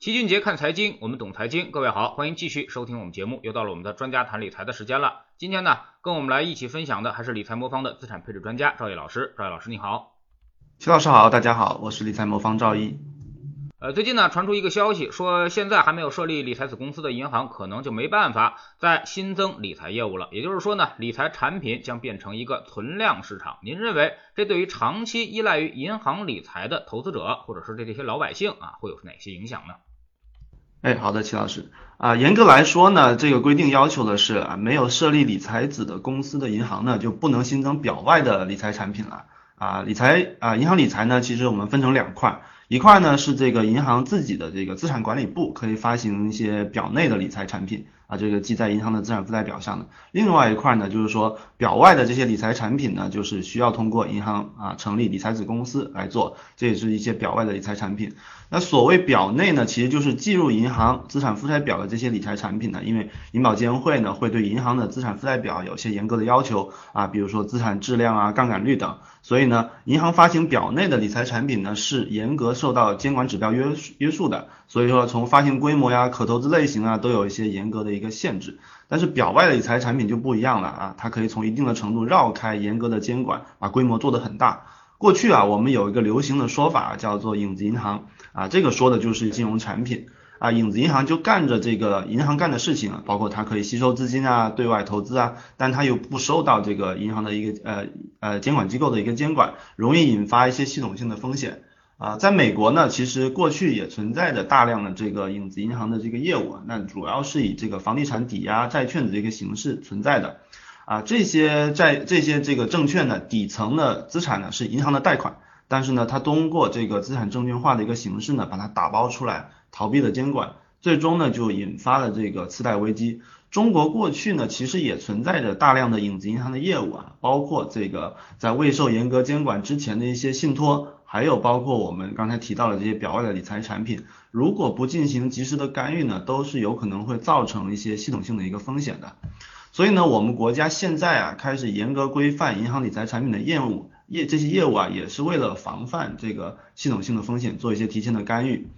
齐俊杰看财经，我们懂财经。各位好，欢迎继续收听我们节目。又到了我们的专家谈理财的时间了。今天呢，跟我们来一起分享的还是理财魔方的资产配置专家赵毅老师。赵毅老师你好，齐老师好，大家好，我是理财魔方赵毅。呃，最近呢传出一个消息，说现在还没有设立理财子公司的银行，可能就没办法再新增理财业务了。也就是说呢，理财产品将变成一个存量市场。您认为这对于长期依赖于银行理财的投资者，或者是对这些老百姓啊，会有哪些影响呢？哎，好的，齐老师啊，严格来说呢，这个规定要求的是啊，没有设立理财子的公司的银行呢，就不能新增表外的理财产品了啊。理财啊，银行理财呢，其实我们分成两块。一块呢是这个银行自己的这个资产管理部可以发行一些表内的理财产品啊，这个记在银行的资产负债表上的。另外一块呢就是说表外的这些理财产品呢，就是需要通过银行啊成立理财子公司来做，这也是一些表外的理财产品。那所谓表内呢，其实就是计入银行资产负债表的这些理财产品呢，因为银保监会呢会对银行的资产负债表有些严格的要求啊，比如说资产质量啊、杠杆率等，所以呢，银行发行表内的理财产品呢是严格受到监管指标约束约束的，所以说从发行规模呀、可投资类型啊都有一些严格的一个限制。但是表外的理财产品就不一样了啊，它可以从一定的程度绕开严格的监管，把规模做得很大。过去啊，我们有一个流行的说法叫做影子银行啊，这个说的就是金融产品啊，影子银行就干着这个银行干的事情，包括它可以吸收资金啊，对外投资啊，但它又不受到这个银行的一个呃呃监管机构的一个监管，容易引发一些系统性的风险啊。在美国呢，其实过去也存在着大量的这个影子银行的这个业务，那主要是以这个房地产抵押债券的这个形式存在的。啊，这些债这些这个证券呢，底层的资产呢是银行的贷款，但是呢，它通过这个资产证券化的一个形式呢，把它打包出来，逃避了监管，最终呢就引发了这个次贷危机。中国过去呢，其实也存在着大量的影子银行的业务啊，包括这个在未受严格监管之前的一些信托，还有包括我们刚才提到的这些表外的理财产品，如果不进行及时的干预呢，都是有可能会造成一些系统性的一个风险的。所以呢，我们国家现在啊开始严格规范银行理财产品的业务业这些业务啊，也是为了防范这个系统性的风险，做一些提前的干预。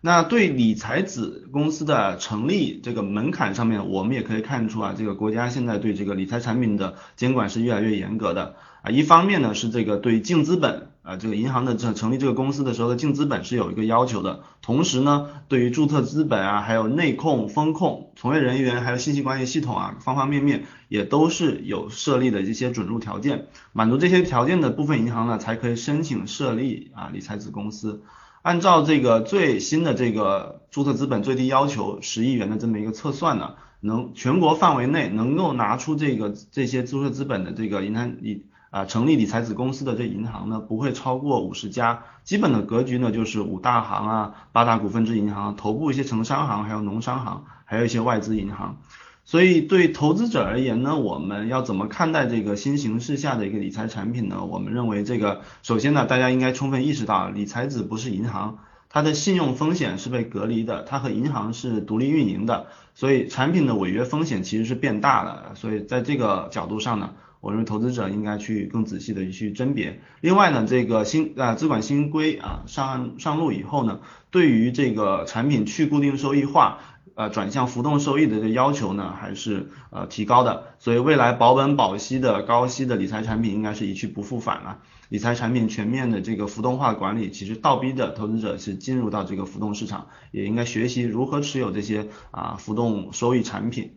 那对理财子公司的成立这个门槛上面，我们也可以看出啊，这个国家现在对这个理财产品的监管是越来越严格的啊。一方面呢是这个对净资本。啊，这个银行的这成立这个公司的时候的净资本是有一个要求的，同时呢，对于注册资本啊，还有内控、风控、从业人员，还有信息管理系统啊，方方面面也都是有设立的一些准入条件，满足这些条件的部分银行呢，才可以申请设立啊理财子公司。按照这个最新的这个注册资本最低要求十亿元的这么一个测算呢，能全国范围内能够拿出这个这些注册资本的这个银行理。啊，成立理财子公司的这银行呢，不会超过五十家，基本的格局呢就是五大行啊，八大股份制银行，头部一些城商行，还有农商行，还有一些外资银行。所以对投资者而言呢，我们要怎么看待这个新形势下的一个理财产品呢？我们认为这个首先呢，大家应该充分意识到，理财子不是银行，它的信用风险是被隔离的，它和银行是独立运营的，所以产品的违约风险其实是变大了。所以在这个角度上呢。我认为投资者应该去更仔细的去甄别。另外呢，这个新啊资管新规啊上上路以后呢，对于这个产品去固定收益化，呃转向浮动收益的这要求呢，还是呃提高的。所以未来保本保息的高息的理财产品应该是一去不复返了。理财产品全面的这个浮动化管理，其实倒逼着投资者是进入到这个浮动市场，也应该学习如何持有这些啊浮动收益产品。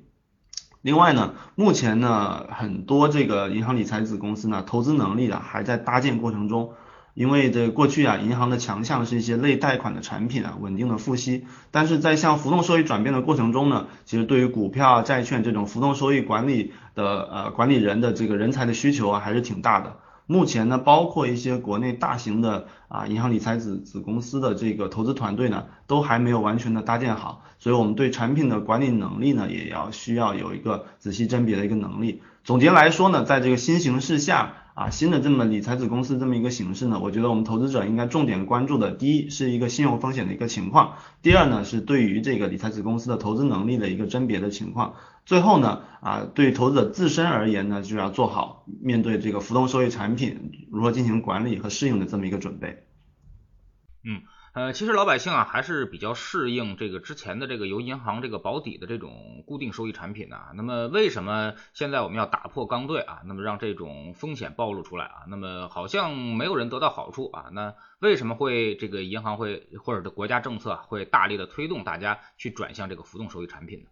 另外呢，目前呢，很多这个银行理财子公司呢，投资能力啊还在搭建过程中。因为这过去啊，银行的强项是一些类贷款的产品啊，稳定的付息。但是在向浮动收益转变的过程中呢，其实对于股票、债券这种浮动收益管理的呃管理人的这个人才的需求啊，还是挺大的。目前呢，包括一些国内大型的啊银行理财子子公司的这个投资团队呢，都还没有完全的搭建好，所以我们对产品的管理能力呢，也要需要有一个仔细甄别的一个能力。总结来说呢，在这个新形势下。啊，新的这么理财子公司这么一个形式呢，我觉得我们投资者应该重点关注的，第一是一个信用风险的一个情况，第二呢是对于这个理财子公司的投资能力的一个甄别的情况，最后呢啊，对投资者自身而言呢，就要做好面对这个浮动收益产品如何进行管理和适应的这么一个准备。嗯。呃，其实老百姓啊还是比较适应这个之前的这个由银行这个保底的这种固定收益产品的。那么为什么现在我们要打破刚兑啊？那么让这种风险暴露出来啊？那么好像没有人得到好处啊？那为什么会这个银行会或者的国家政策会大力的推动大家去转向这个浮动收益产品呢？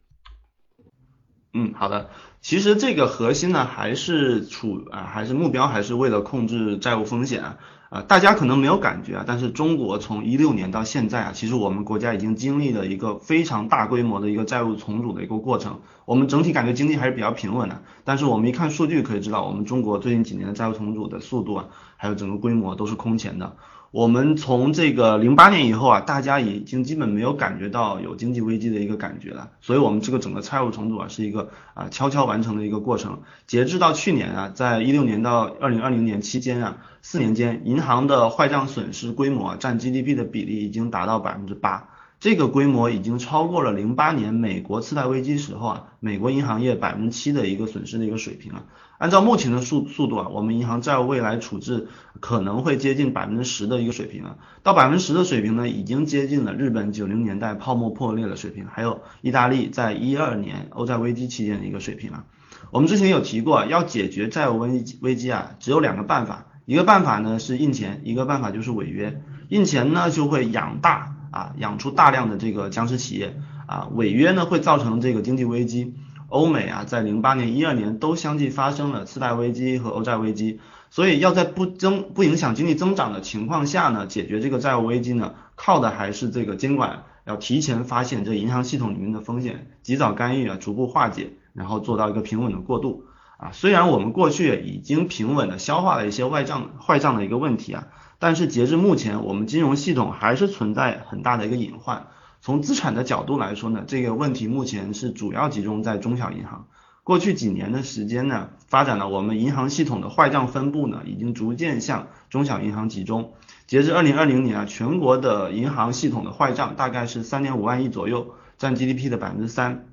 嗯，好的。其实这个核心呢，还是处啊，还是目标，还是为了控制债务风险啊。啊，大家可能没有感觉啊，但是中国从一六年到现在啊，其实我们国家已经经历了一个非常大规模的一个债务重组的一个过程。我们整体感觉经济还是比较平稳的，但是我们一看数据可以知道，我们中国最近几年的债务重组的速度啊，还有整个规模都是空前的。我们从这个零八年以后啊，大家已经基本没有感觉到有经济危机的一个感觉了，所以我们这个整个债务重组啊是一个啊悄悄完成的一个过程。截至到去年啊，在一六年到二零二零年期间啊，四年间银行的坏账损失规模占 GDP 的比例已经达到百分之八。这个规模已经超过了零八年美国次贷危机时候啊，美国银行业百分之七的一个损失的一个水平啊。按照目前的速速度啊，我们银行债务未来处置可能会接近百分之十的一个水平啊。到百分之十的水平呢，已经接近了日本九零年代泡沫破裂的水平，还有意大利在一二年欧债危机期间的一个水平啊。我们之前有提过，要解决债务危危机啊，只有两个办法，一个办法呢是印钱，一个办法就是违约。印钱呢就会养大。啊，养出大量的这个僵尸企业啊，违约呢会造成这个经济危机。欧美啊，在零八年、一二年都相继发生了次贷危机和欧债危机，所以要在不增不影响经济增长的情况下呢，解决这个债务危机呢，靠的还是这个监管，要提前发现这银行系统里面的风险，及早干预啊，逐步化解，然后做到一个平稳的过渡啊。虽然我们过去已经平稳的消化了一些外账坏账的一个问题啊。但是截至目前，我们金融系统还是存在很大的一个隐患。从资产的角度来说呢，这个问题目前是主要集中在中小银行。过去几年的时间呢，发展了我们银行系统的坏账分布呢，已经逐渐向中小银行集中。截至二零二零年啊，全国的银行系统的坏账大概是三点五万亿左右，占 GDP 的百分之三。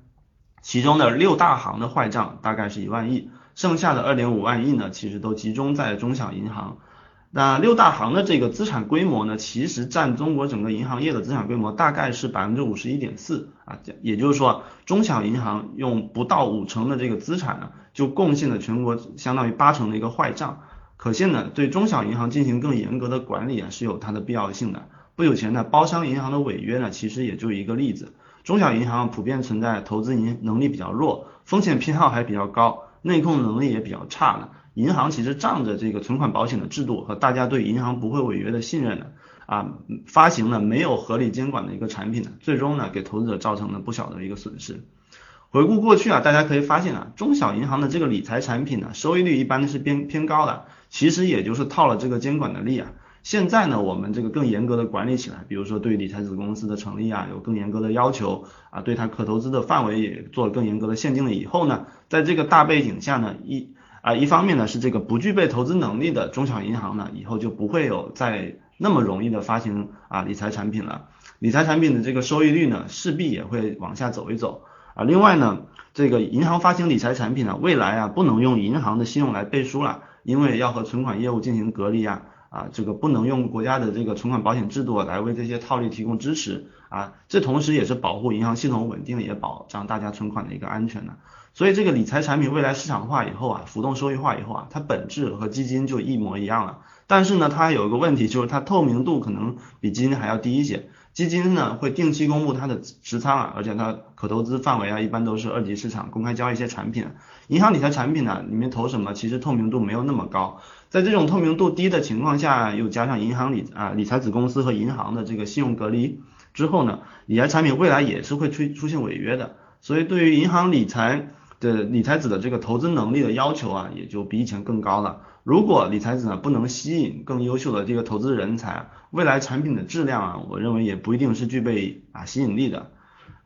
其中的六大行的坏账大概是一万亿，剩下的二点五万亿呢，其实都集中在中小银行。那六大行的这个资产规模呢，其实占中国整个银行业的资产规模大概是百分之五十一点四啊，也就是说，中小银行用不到五成的这个资产呢，就贡献了全国相当于八成的一个坏账，可见呢，对中小银行进行更严格的管理啊，是有它的必要性的。不久前呢，包商银行的违约呢，其实也就一个例子。中小银行普遍存在投资银能力比较弱，风险偏好还比较高，内控能力也比较差的。银行其实仗着这个存款保险的制度和大家对银行不会违约的信任呢，啊，发行了没有合理监管的一个产品呢，最终呢给投资者造成了不小的一个损失。回顾过去啊，大家可以发现啊，中小银行的这个理财产品呢，收益率一般是偏偏高的，其实也就是套了这个监管的利啊。现在呢，我们这个更严格的管理起来，比如说对理财子公司的成立啊，有更严格的要求啊，对它可投资的范围也做了更严格的限定了以后呢，在这个大背景下呢，一啊，一方面呢是这个不具备投资能力的中小银行呢，以后就不会有再那么容易的发行啊理财产品了，理财产品的这个收益率呢势必也会往下走一走啊。另外呢，这个银行发行理财产品呢，未来啊不能用银行的信用来背书了，因为要和存款业务进行隔离啊啊，这个不能用国家的这个存款保险制度来为这些套利提供支持啊，这同时也是保护银行系统稳定，也保障大家存款的一个安全的。所以这个理财产品未来市场化以后啊，浮动收益化以后啊，它本质和基金就一模一样了。但是呢，它有一个问题，就是它透明度可能比基金还要低一些。基金呢会定期公布它的持仓啊，而且它可投资范围啊，一般都是二级市场公开交易一些产品。银行理财产品呢，里面投什么，其实透明度没有那么高。在这种透明度低的情况下，又加上银行理啊理财子公司和银行的这个信用隔离之后呢，理财产品未来也是会出出现违约的。所以对于银行理财。的理财子的这个投资能力的要求啊，也就比以前更高了。如果理财子呢不能吸引更优秀的这个投资人才，未来产品的质量啊，我认为也不一定是具备啊吸引力的。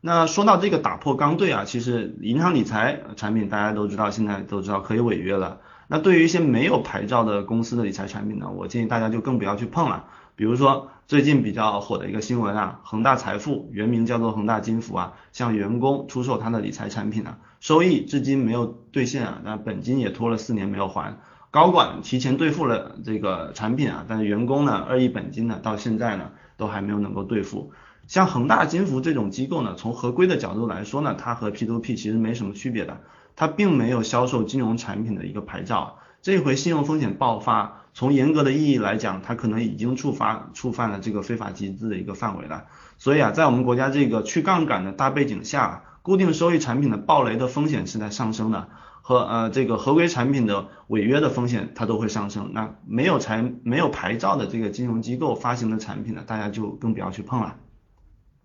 那说到这个打破刚兑啊，其实银行理财产品大家都知道，现在都知道可以违约了。那对于一些没有牌照的公司的理财产品呢，我建议大家就更不要去碰了。比如说最近比较火的一个新闻啊，恒大财富原名叫做恒大金服啊，向员工出售他的理财产品啊，收益至今没有兑现啊，那本金也拖了四年没有还，高管提前兑付了这个产品啊，但是员工呢二亿本金呢到现在呢都还没有能够兑付。像恒大金服这种机构呢，从合规的角度来说呢，它和 P2P 其实没什么区别的，它并没有销售金融产品的一个牌照。这回信用风险爆发，从严格的意义来讲，它可能已经触发触犯了这个非法集资的一个范围了。所以啊，在我们国家这个去杠杆的大背景下，固定收益产品的暴雷的风险是在上升的，和呃这个合规产品的违约的风险它都会上升。那没有财没有牌照的这个金融机构发行的产品呢，大家就更不要去碰了。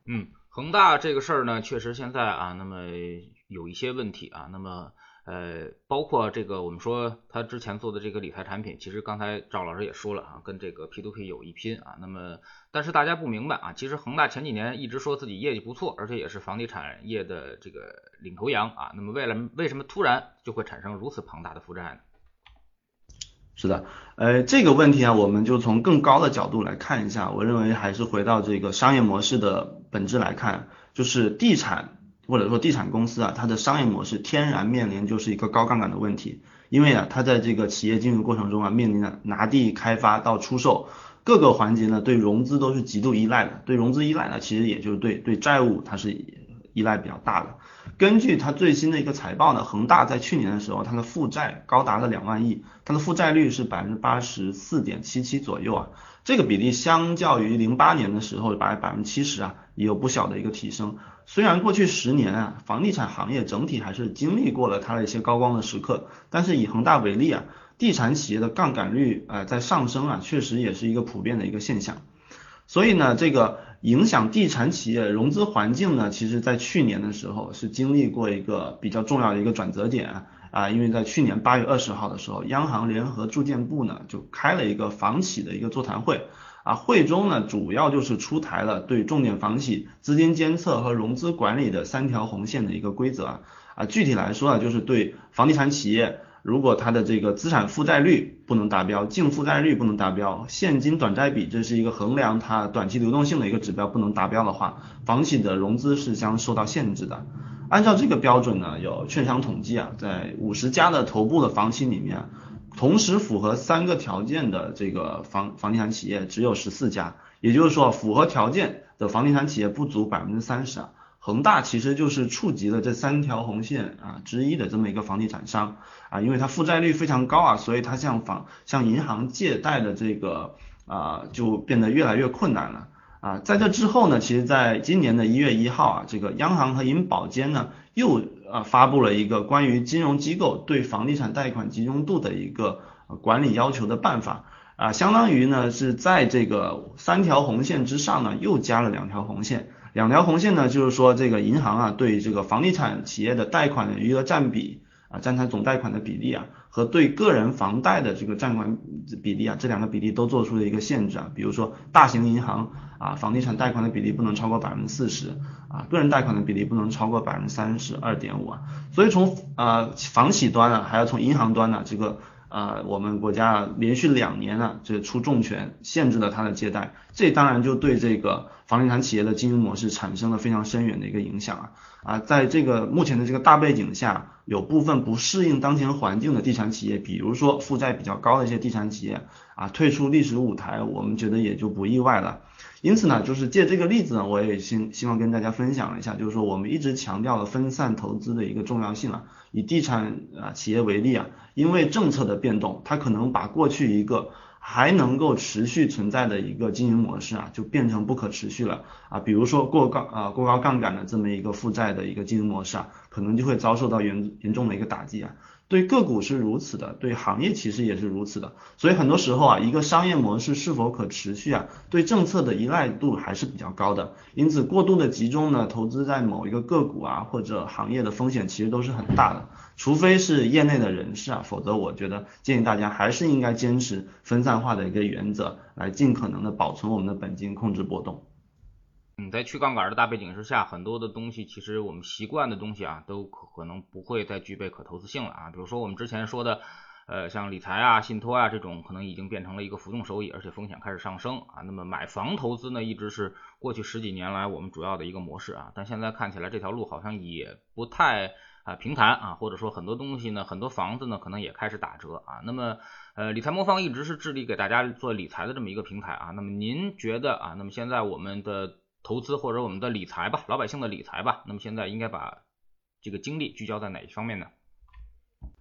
嗯，恒大这个事儿呢，确实现在啊，那么有一些问题啊，那么。呃，包括这个，我们说他之前做的这个理财产品，其实刚才赵老师也说了啊，跟这个 P2P 有一拼啊。那么，但是大家不明白啊，其实恒大前几年一直说自己业绩不错，而且也是房地产业的这个领头羊啊。那么，为了为什么突然就会产生如此庞大的负债呢？是的，呃，这个问题啊，我们就从更高的角度来看一下。我认为还是回到这个商业模式的本质来看，就是地产。或者说地产公司啊，它的商业模式天然面临就是一个高杠杆的问题，因为啊，它在这个企业经营过程中啊，面临着拿地开发到出售各个环节呢，对融资都是极度依赖的。对融资依赖呢，其实也就是对对债务它是依赖比较大的。根据它最新的一个财报呢，恒大在去年的时候，它的负债高达了两万亿，它的负债率是百分之八十四点七七左右啊，这个比例相较于零八年的时候百百分之七十啊，也有不小的一个提升。虽然过去十年啊，房地产行业整体还是经历过了它的一些高光的时刻，但是以恒大为例啊，地产企业的杠杆率呃在上升啊，确实也是一个普遍的一个现象。所以呢，这个影响地产企业融资环境呢，其实在去年的时候是经历过一个比较重要的一个转折点啊，因为在去年八月二十号的时候，央行联合住建部呢就开了一个房企的一个座谈会。啊，会中呢主要就是出台了对重点房企资金监测和融资管理的三条红线的一个规则啊，啊具体来说啊，就是对房地产企业，如果它的这个资产负债率不能达标，净负债率不能达标，现金短债比这是一个衡量它短期流动性的一个指标不能达标的话，房企的融资是将受到限制的。按照这个标准呢，有券商统计啊，在五十家的头部的房企里面。同时符合三个条件的这个房房地产企业只有十四家，也就是说符合条件的房地产企业不足百分之三十啊。恒大其实就是触及了这三条红线啊之一的这么一个房地产商啊，因为它负债率非常高啊，所以它向房向银行借贷的这个啊就变得越来越困难了啊。在这之后呢，其实在今年的一月一号啊，这个央行和银保监呢又。啊，发布了一个关于金融机构对房地产贷款集中度的一个管理要求的办法啊，相当于呢是在这个三条红线之上呢又加了两条红线，两条红线呢就是说这个银行啊对这个房地产企业的贷款的余额占比啊占它总贷款的比例啊和对个人房贷的这个占款比例啊这两个比例都做出了一个限制啊，比如说大型银行。啊，房地产贷款的比例不能超过百分之四十，啊，个人贷款的比例不能超过百分之三十二点五啊。所以从呃房企端呢，还要从银行端呢，这个呃我们国家连续两年呢，这出重拳限制了它的借贷，这当然就对这个房地产企业的经营模式产生了非常深远的一个影响啊。啊，在这个目前的这个大背景下，有部分不适应当前环境的地产企业，比如说负债比较高的一些地产企业啊，退出历史舞台，我们觉得也就不意外了。因此呢，就是借这个例子呢，我也希希望跟大家分享一下，就是说我们一直强调了分散投资的一个重要性啊。以地产啊企业为例啊，因为政策的变动，它可能把过去一个还能够持续存在的一个经营模式啊，就变成不可持续了啊。比如说过高啊过高杠杆的这么一个负债的一个经营模式啊，可能就会遭受到严严重的一个打击啊。对个股是如此的，对行业其实也是如此的，所以很多时候啊，一个商业模式是否可持续啊，对政策的依赖度还是比较高的。因此，过度的集中呢，投资在某一个个股啊或者行业的风险其实都是很大的。除非是业内的人士啊，否则我觉得建议大家还是应该坚持分散化的一个原则，来尽可能的保存我们的本金，控制波动。嗯，在去杠杆的大背景之下，很多的东西其实我们习惯的东西啊，都可能不会再具备可投资性了啊。比如说我们之前说的，呃，像理财啊、信托啊这种，可能已经变成了一个浮动收益，而且风险开始上升啊。那么买房投资呢，一直是过去十几年来我们主要的一个模式啊，但现在看起来这条路好像也不太啊平坦啊，或者说很多东西呢，很多房子呢，可能也开始打折啊。那么呃，理财魔方一直是致力给大家做理财的这么一个平台啊。那么您觉得啊，那么现在我们的投资或者我们的理财吧，老百姓的理财吧，那么现在应该把这个精力聚焦在哪一方面呢？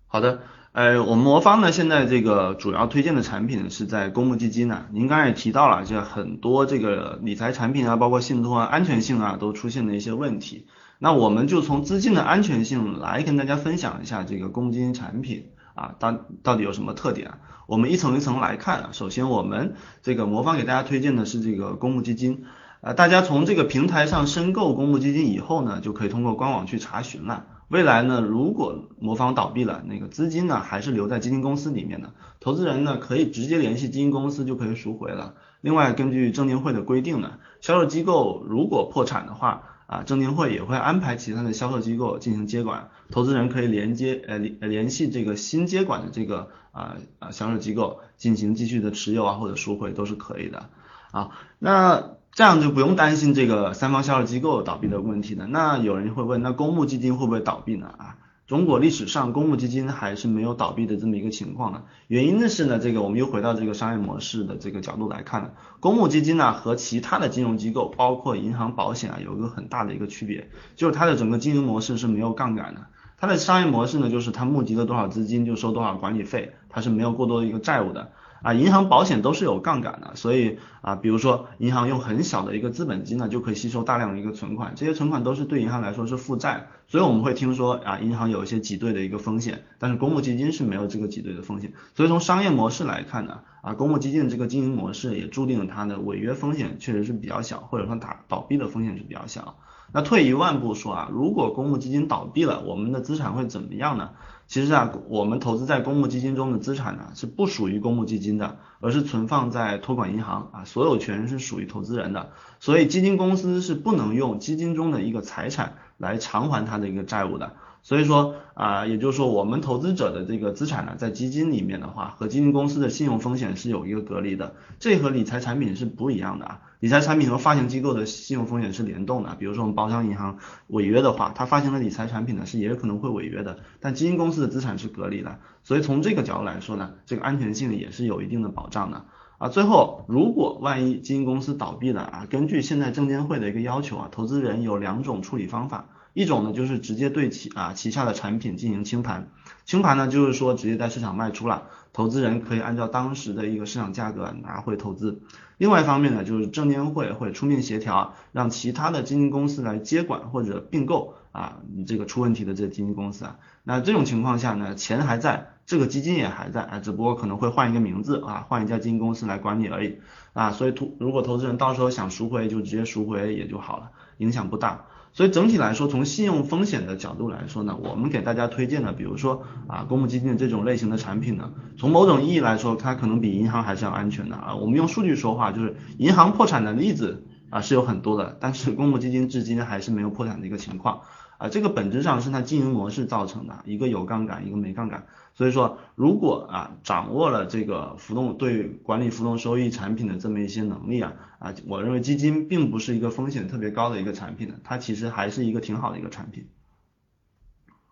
好的，呃，我们魔方呢，现在这个主要推荐的产品是在公募基金呢。您刚才也提到了，这很多这个理财产品啊，包括信托啊，安全性啊，都出现了一些问题。那我们就从资金的安全性来跟大家分享一下这个公募基金产品啊，到到底有什么特点？我们一层一层来看啊。首先，我们这个魔方给大家推荐的是这个公募基金啊，大家从这个平台上申购公募基金以后呢，就可以通过官网去查询了。未来呢，如果魔方倒闭了，那个资金呢还是留在基金公司里面的，投资人呢可以直接联系基金公司就可以赎回了。另外，根据证监会的规定呢，销售机构如果破产的话，啊，证监会也会安排其他的销售机构进行接管，投资人可以连接呃联联系这个新接管的这个啊啊销售机构进行继续的持有啊或者赎回都是可以的啊。那这样就不用担心这个三方销售机构倒闭的问题了。那有人会问，那公募基金会不会倒闭呢？啊，中国历史上公募基金还是没有倒闭的这么一个情况的。原因呢是呢，这个我们又回到这个商业模式的这个角度来看呢，公募基金呢和其他的金融机构，包括银行、保险啊，有一个很大的一个区别，就是它的整个经营模式是没有杠杆的。它的商业模式呢，就是它募集了多少资金就收多少管理费，它是没有过多的一个债务的。啊，银行、保险都是有杠杆的，所以啊，比如说银行用很小的一个资本金呢，就可以吸收大量的一个存款，这些存款都是对银行来说是负债，所以我们会听说啊，银行有一些挤兑的一个风险，但是公募基金是没有这个挤兑的风险，所以从商业模式来看呢，啊，公募基金的这个经营模式也注定了它的违约风险确实是比较小，或者说打倒闭的风险是比较小。那退一万步说啊，如果公募基金倒闭了，我们的资产会怎么样呢？其实啊，我们投资在公募基金中的资产呢，是不属于公募基金的，而是存放在托管银行啊，所有权是属于投资人的，所以基金公司是不能用基金中的一个财产来偿还它的一个债务的。所以说啊，也就是说，我们投资者的这个资产呢，在基金里面的话，和基金公司的信用风险是有一个隔离的，这和理财产品是不一样的啊。理财产品和发行机构的信用风险是联动的，比如说我们包商银行违约的话，它发行的理财产品呢是也有可能会违约的，但基金公司的资产是隔离的，所以从这个角度来说呢，这个安全性也是有一定的保障的啊。最后，如果万一基金公司倒闭了啊，根据现在证监会的一个要求啊，投资人有两种处理方法。一种呢，就是直接对其啊旗下的产品进行清盘，清盘呢就是说直接在市场卖出了，投资人可以按照当时的一个市场价格拿回投资。另外一方面呢，就是证监会会出面协调，让其他的基金公司来接管或者并购啊你这个出问题的这基金公司啊。那这种情况下呢，钱还在，这个基金也还在啊，只不过可能会换一个名字啊，换一家基金公司来管理而已啊。所以投如果投资人到时候想赎回，就直接赎回也就好了，影响不大。所以整体来说，从信用风险的角度来说呢，我们给大家推荐的，比如说啊，公募基金的这种类型的产品呢，从某种意义来说，它可能比银行还是要安全的啊。我们用数据说话，就是银行破产的例子啊是有很多的，但是公募基金至今还是没有破产的一个情况。啊，这个本质上是它经营模式造成的，一个有杠杆，一个没杠杆。所以说，如果啊掌握了这个浮动对管理浮动收益产品的这么一些能力啊，啊，我认为基金并不是一个风险特别高的一个产品的，它其实还是一个挺好的一个产品。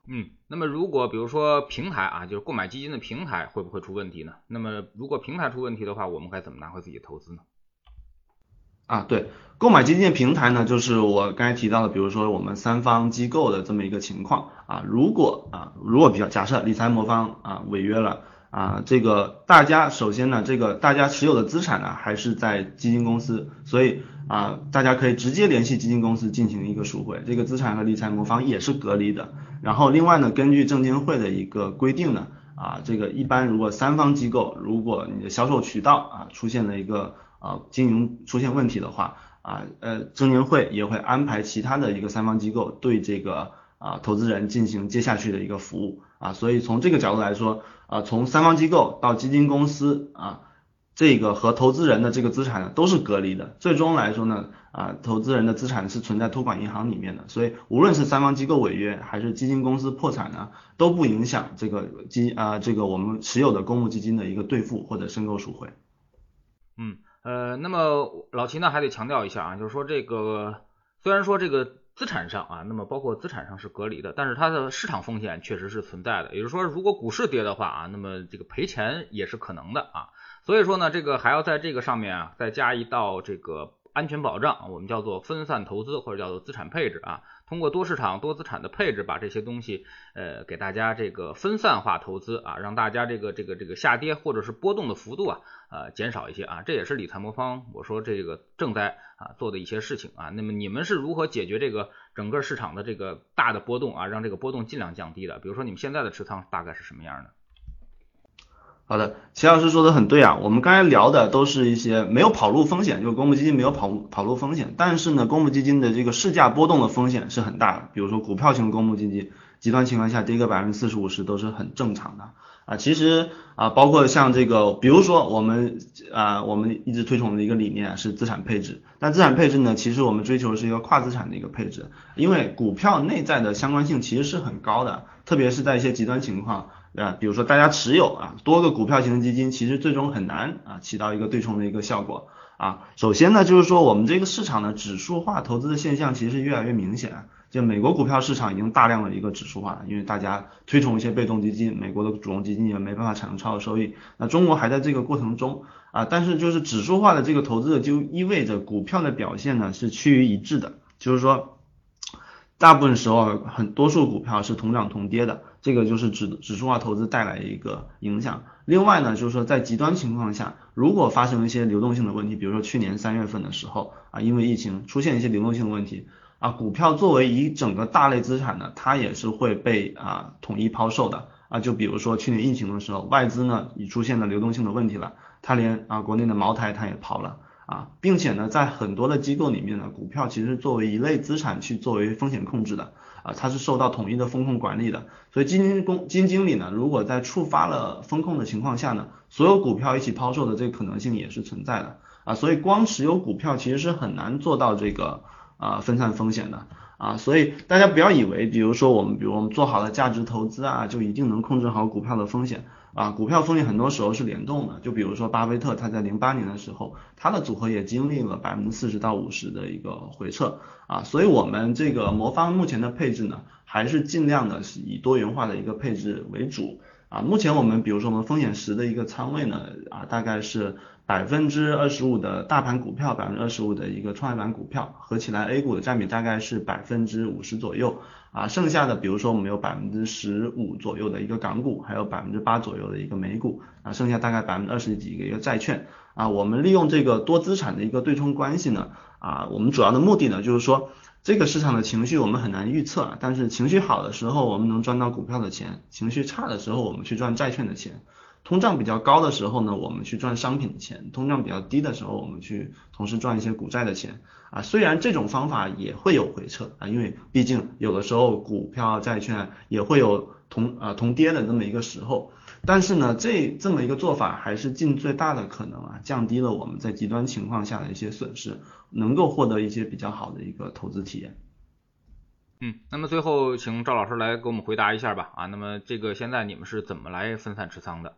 嗯，那么如果比如说平台啊，就是购买基金的平台会不会出问题呢？那么如果平台出问题的话，我们该怎么拿回自己的投资呢？啊，对，购买基金的平台呢，就是我刚才提到的，比如说我们三方机构的这么一个情况啊，如果啊，如果比较假设理财魔方啊违约了啊，这个大家首先呢，这个大家持有的资产呢还是在基金公司，所以啊，大家可以直接联系基金公司进行一个赎回，这个资产和理财魔方也是隔离的。然后另外呢，根据证监会的一个规定呢，啊，这个一般如果三方机构，如果你的销售渠道啊出现了一个啊，经营出现问题的话，啊，呃，证监会也会安排其他的一个三方机构对这个啊投资人进行接下去的一个服务啊，所以从这个角度来说，啊，从三方机构到基金公司啊，这个和投资人的这个资产呢都是隔离的。最终来说呢，啊，投资人的资产是存在托管银行里面的，所以无论是三方机构违约还是基金公司破产呢，都不影响这个基啊这个我们持有的公募基金的一个兑付或者申购赎回。嗯，呃，那么老齐呢还得强调一下啊，就是说这个虽然说这个。资产上啊，那么包括资产上是隔离的，但是它的市场风险确实是存在的。也就是说，如果股市跌的话啊，那么这个赔钱也是可能的啊。所以说呢，这个还要在这个上面啊再加一道这个安全保障，我们叫做分散投资或者叫做资产配置啊。通过多市场多资产的配置，把这些东西呃给大家这个分散化投资啊，让大家这个这个这个下跌或者是波动的幅度啊呃减少一些啊，这也是理财魔方我说这个正在啊做的一些事情啊。那么你们是如何解决这个整个市场的这个大的波动啊，让这个波动尽量降低的？比如说你们现在的持仓大概是什么样的？好的，齐老师说的很对啊，我们刚才聊的都是一些没有跑路风险，就是公募基金没有跑跑路风险，但是呢，公募基金的这个市价波动的风险是很大的，比如说股票型公募基金，极端情况下跌个百分之四十五十都是很正常的啊。其实啊，包括像这个，比如说我们啊，我们一直推崇的一个理念是资产配置，但资产配置呢，其实我们追求的是一个跨资产的一个配置，因为股票内在的相关性其实是很高的，特别是在一些极端情况。啊，比如说大家持有啊多个股票型的基金，其实最终很难啊起到一个对冲的一个效果啊。首先呢，就是说我们这个市场的指数化投资的现象其实是越来越明显。就美国股票市场已经大量的一个指数化，因为大家推崇一些被动基金，美国的主动基金也没办法产生超额收益。那中国还在这个过程中啊，但是就是指数化的这个投资就意味着股票的表现呢是趋于一致的，就是说。大部分时候，很多数股票是同涨同跌的，这个就是指指数化投资带来一个影响。另外呢，就是说在极端情况下，如果发生一些流动性的问题，比如说去年三月份的时候啊，因为疫情出现一些流动性的问题啊，股票作为一整个大类资产呢，它也是会被啊统一抛售的啊。就比如说去年疫情的时候，外资呢已出现了流动性的问题了，它连啊国内的茅台它也抛了。啊，并且呢，在很多的机构里面呢，股票其实作为一类资产去作为风险控制的啊，它是受到统一的风控管理的。所以基金公基金经理呢，如果在触发了风控的情况下呢，所有股票一起抛售的这个可能性也是存在的啊。所以光持有股票其实是很难做到这个啊分散风险的啊。所以大家不要以为，比如说我们，比如我们做好了价值投资啊，就一定能控制好股票的风险。啊，股票风险很多时候是联动的，就比如说巴菲特他在零八年的时候，他的组合也经历了百分之四十到五十的一个回撤啊，所以我们这个魔方目前的配置呢，还是尽量的是以多元化的一个配置为主啊。目前我们比如说我们风险十的一个仓位呢，啊大概是百分之二十五的大盘股票，百分之二十五的一个创业板股票，合起来 A 股的占比大概是百分之五十左右。啊，剩下的比如说我们有百分之十五左右的一个港股，还有百分之八左右的一个美股，啊，剩下大概百分之二十几个一个债券，啊，我们利用这个多资产的一个对冲关系呢，啊，我们主要的目的呢就是说，这个市场的情绪我们很难预测啊，但是情绪好的时候我们能赚到股票的钱，情绪差的时候我们去赚债券的钱。通胀比较高的时候呢，我们去赚商品的钱；通胀比较低的时候，我们去同时赚一些股债的钱。啊，虽然这种方法也会有回撤啊，因为毕竟有的时候股票、债券也会有同啊同跌的这么一个时候，但是呢，这这么一个做法还是尽最大的可能啊，降低了我们在极端情况下的一些损失，能够获得一些比较好的一个投资体验。嗯，那么最后请赵老师来给我们回答一下吧。啊，那么这个现在你们是怎么来分散持仓的？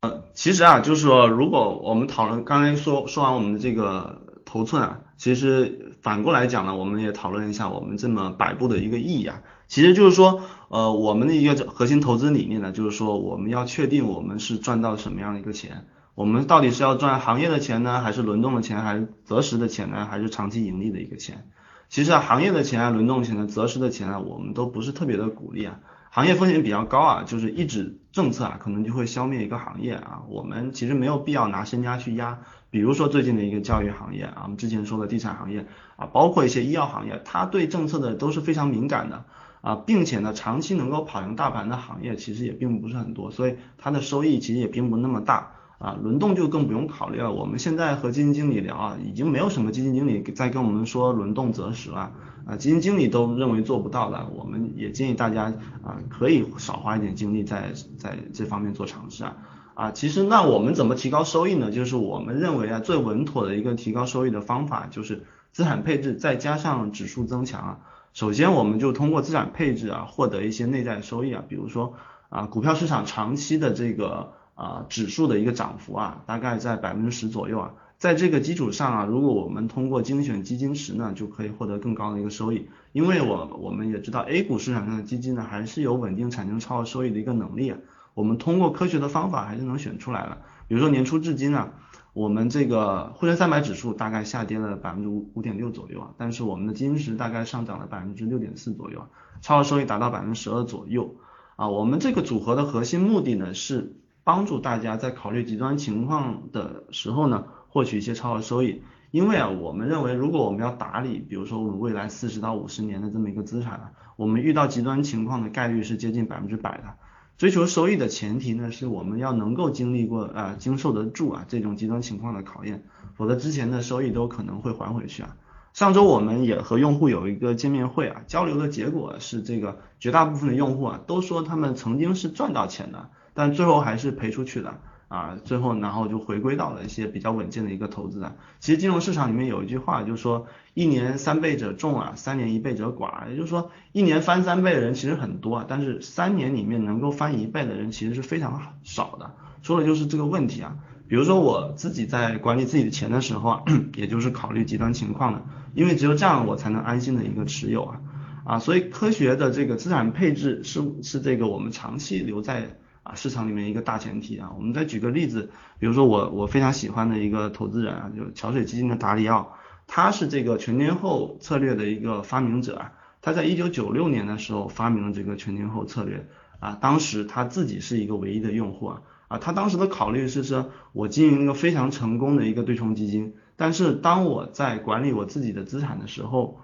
呃，其实啊，就是说，如果我们讨论刚才说说完我们的这个头寸啊，其实反过来讲呢，我们也讨论一下我们这么摆布的一个意义啊。其实就是说，呃，我们的一个核心投资理念呢，就是说我们要确定我们是赚到什么样的一个钱，我们到底是要赚行业的钱呢，还是轮动的钱，还是择时的钱呢，还是长期盈利的一个钱？其实啊，行业的钱啊，轮动钱呢，择时的钱啊，我们都不是特别的鼓励啊。行业风险比较高啊，就是一纸政策啊，可能就会消灭一个行业啊。我们其实没有必要拿身家去压，比如说最近的一个教育行业啊，我们之前说的地产行业啊，包括一些医药行业，它对政策的都是非常敏感的啊，并且呢，长期能够跑赢大盘的行业其实也并不是很多，所以它的收益其实也并不那么大。啊，轮动就更不用考虑了。我们现在和基金经理聊啊，已经没有什么基金经理在跟我们说轮动择时了。啊，基金经理都认为做不到的。我们也建议大家啊，可以少花一点精力在在这方面做尝试啊。啊，其实那我们怎么提高收益呢？就是我们认为啊，最稳妥的一个提高收益的方法就是资产配置再加上指数增强啊。首先，我们就通过资产配置啊，获得一些内在收益啊，比如说啊，股票市场长期的这个啊指数的一个涨幅啊，大概在百分之十左右啊。在这个基础上啊，如果我们通过精选基金池呢，就可以获得更高的一个收益。因为我我们也知道 A 股市场上的基金呢，还是有稳定产生超额收益的一个能力啊。我们通过科学的方法还是能选出来的。比如说年初至今啊，我们这个沪深三百指数大概下跌了百分之五五点六左右啊，但是我们的金池大概上涨了百分之六点四左右啊，超额收益达到百分之十二左右啊。我们这个组合的核心目的呢，是帮助大家在考虑极端情况的时候呢，获取一些超额收益。因为啊，我们认为如果我们要打理，比如说我们未来四十到五十年的这么一个资产啊，我们遇到极端情况的概率是接近百分之百的。追求收益的前提呢，是我们要能够经历过啊，经受得住啊这种极端情况的考验，否则之前的收益都可能会还回去啊。上周我们也和用户有一个见面会啊，交流的结果是这个绝大部分的用户啊都说他们曾经是赚到钱的，但最后还是赔出去的。啊，最后然后就回归到了一些比较稳健的一个投资的。其实金融市场里面有一句话，就是说一年三倍者众啊，三年一倍者寡。也就是说，一年翻三倍的人其实很多啊，但是三年里面能够翻一倍的人其实是非常少的。说的就是这个问题啊。比如说我自己在管理自己的钱的时候啊，也就是考虑极端情况的，因为只有这样我才能安心的一个持有啊啊，所以科学的这个资产配置是是这个我们长期留在。啊，市场里面一个大前提啊，我们再举个例子，比如说我我非常喜欢的一个投资人啊，就是桥水基金的达里奥，他是这个全天候策略的一个发明者啊，他在一九九六年的时候发明了这个全天候策略啊，当时他自己是一个唯一的用户啊，啊，他当时的考虑是说，我经营一个非常成功的一个对冲基金，但是当我在管理我自己的资产的时候，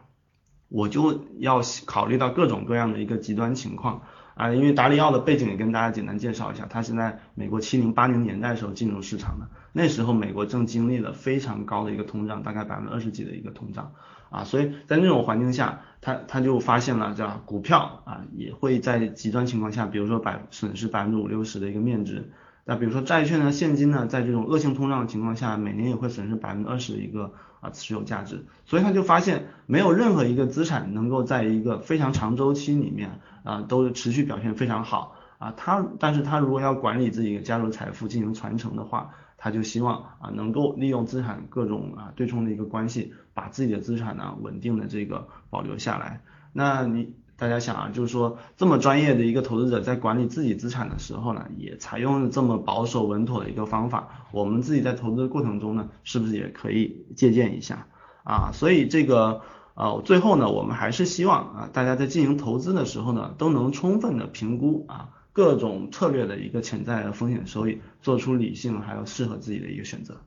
我就要考虑到各种各样的一个极端情况。啊，因为达利奥的背景也跟大家简单介绍一下，他是在美国七零八零年代时候进入市场的，那时候美国正经历了非常高的一个通胀，大概百分之二十几的一个通胀，啊，所以在那种环境下，他他就发现了叫股票啊也会在极端情况下，比如说百损失百分之五六十的一个面值，那比如说债券呢、现金呢，在这种恶性通胀的情况下，每年也会损失百分之二十的一个。啊，持有价值，所以他就发现没有任何一个资产能够在一个非常长周期里面啊都持续表现非常好啊。他，但是他如果要管理自己的家族财富进行传承的话，他就希望啊能够利用资产各种啊对冲的一个关系，把自己的资产呢稳定的这个保留下来。那你。大家想啊，就是说这么专业的一个投资者在管理自己资产的时候呢，也采用了这么保守稳妥的一个方法，我们自己在投资的过程中呢，是不是也可以借鉴一下啊？所以这个呃最后呢，我们还是希望啊大家在进行投资的时候呢，都能充分的评估啊各种策略的一个潜在的风险收益，做出理性还有适合自己的一个选择。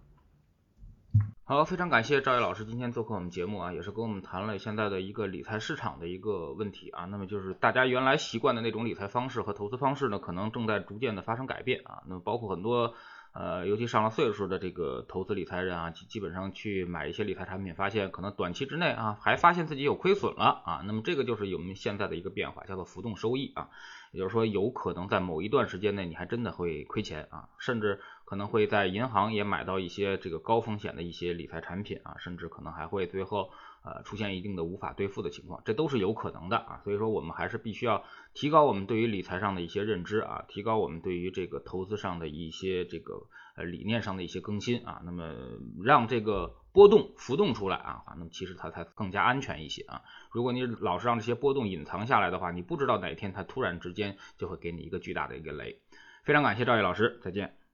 好，非常感谢赵毅老师今天做客我们节目啊，也是跟我们谈了现在的一个理财市场的一个问题啊。那么就是大家原来习惯的那种理财方式和投资方式呢，可能正在逐渐的发生改变啊。那么包括很多呃，尤其上了岁数的这个投资理财人啊，基基本上去买一些理财产品，发现可能短期之内啊，还发现自己有亏损了啊。那么这个就是我们现在的一个变化，叫做浮动收益啊。也就是说，有可能在某一段时间内，你还真的会亏钱啊，甚至可能会在银行也买到一些这个高风险的一些理财产品啊，甚至可能还会最后呃出现一定的无法兑付的情况，这都是有可能的啊。所以说，我们还是必须要提高我们对于理财上的一些认知啊，提高我们对于这个投资上的一些这个呃理念上的一些更新啊，那么让这个。波动浮动出来啊，那么其实它才更加安全一些啊。如果你老是让这些波动隐藏下来的话，你不知道哪天它突然之间就会给你一个巨大的一个雷。非常感谢赵毅老师，再见。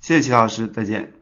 谢谢齐老师，再见。